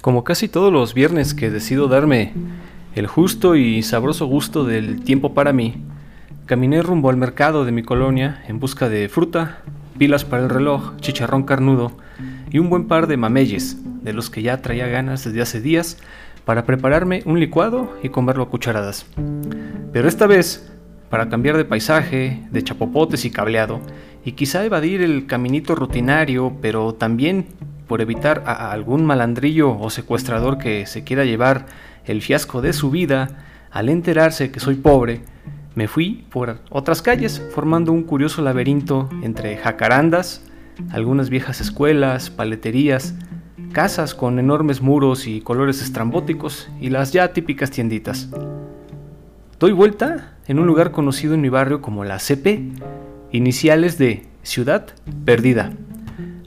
Como casi todos los viernes que decido darme el justo y sabroso gusto del tiempo para mí, caminé rumbo al mercado de mi colonia en busca de fruta, pilas para el reloj, chicharrón carnudo y un buen par de mameyes, de los que ya traía ganas desde hace días, para prepararme un licuado y comerlo a cucharadas. Pero esta vez, para cambiar de paisaje, de chapopotes y cableado, y quizá evadir el caminito rutinario, pero también por evitar a algún malandrillo o secuestrador que se quiera llevar el fiasco de su vida, al enterarse que soy pobre, me fui por otras calles, formando un curioso laberinto entre jacarandas, algunas viejas escuelas, paleterías, casas con enormes muros y colores estrambóticos y las ya típicas tienditas. Doy vuelta en un lugar conocido en mi barrio como la CP, iniciales de Ciudad Perdida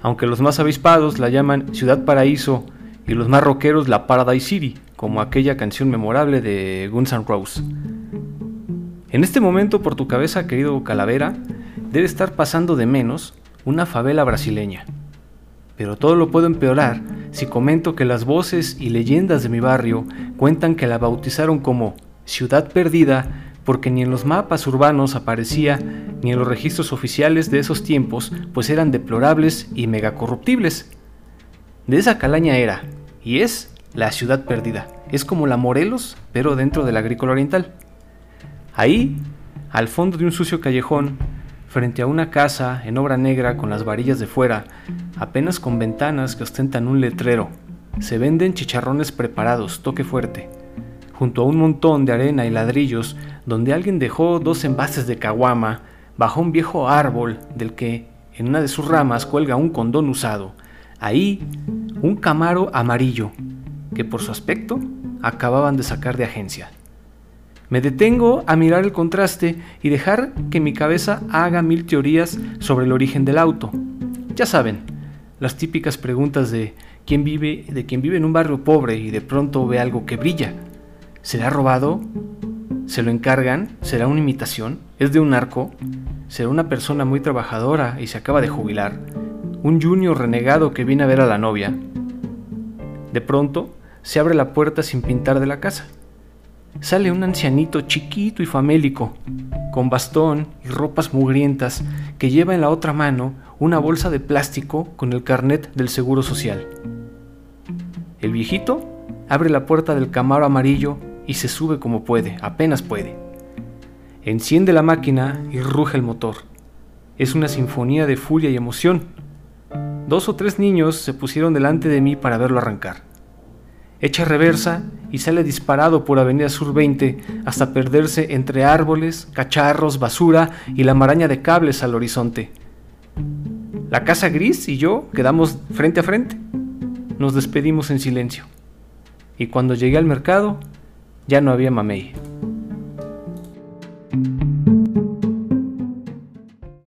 aunque los más avispados la llaman Ciudad Paraíso y los más rockeros la Paradise City, como aquella canción memorable de Guns N' Roses. En este momento por tu cabeza, querido Calavera, debe estar pasando de menos una favela brasileña. Pero todo lo puedo empeorar si comento que las voces y leyendas de mi barrio cuentan que la bautizaron como Ciudad Perdida porque ni en los mapas urbanos aparecía ni en los registros oficiales de esos tiempos, pues eran deplorables y megacorruptibles. De esa calaña era, y es, la ciudad perdida. Es como la Morelos, pero dentro del agrícola oriental. Ahí, al fondo de un sucio callejón, frente a una casa en obra negra con las varillas de fuera, apenas con ventanas que ostentan un letrero, se venden chicharrones preparados, toque fuerte junto a un montón de arena y ladrillos donde alguien dejó dos envases de caguama bajo un viejo árbol del que en una de sus ramas cuelga un condón usado. Ahí, un camaro amarillo, que por su aspecto acababan de sacar de agencia. Me detengo a mirar el contraste y dejar que mi cabeza haga mil teorías sobre el origen del auto. Ya saben, las típicas preguntas de quién vive, de quien vive en un barrio pobre y de pronto ve algo que brilla ¿Será robado? ¿Se lo encargan? ¿Será una imitación? ¿Es de un narco? ¿Será una persona muy trabajadora y se acaba de jubilar? ¿Un junior renegado que viene a ver a la novia? De pronto, se abre la puerta sin pintar de la casa. Sale un ancianito chiquito y famélico, con bastón y ropas mugrientas, que lleva en la otra mano una bolsa de plástico con el carnet del Seguro Social. El viejito abre la puerta del camaro amarillo y se sube como puede, apenas puede. Enciende la máquina y ruge el motor. Es una sinfonía de furia y emoción. Dos o tres niños se pusieron delante de mí para verlo arrancar. Echa reversa y sale disparado por Avenida Sur 20 hasta perderse entre árboles, cacharros, basura y la maraña de cables al horizonte. La casa gris y yo quedamos frente a frente. Nos despedimos en silencio. Y cuando llegué al mercado, ya no había mamey.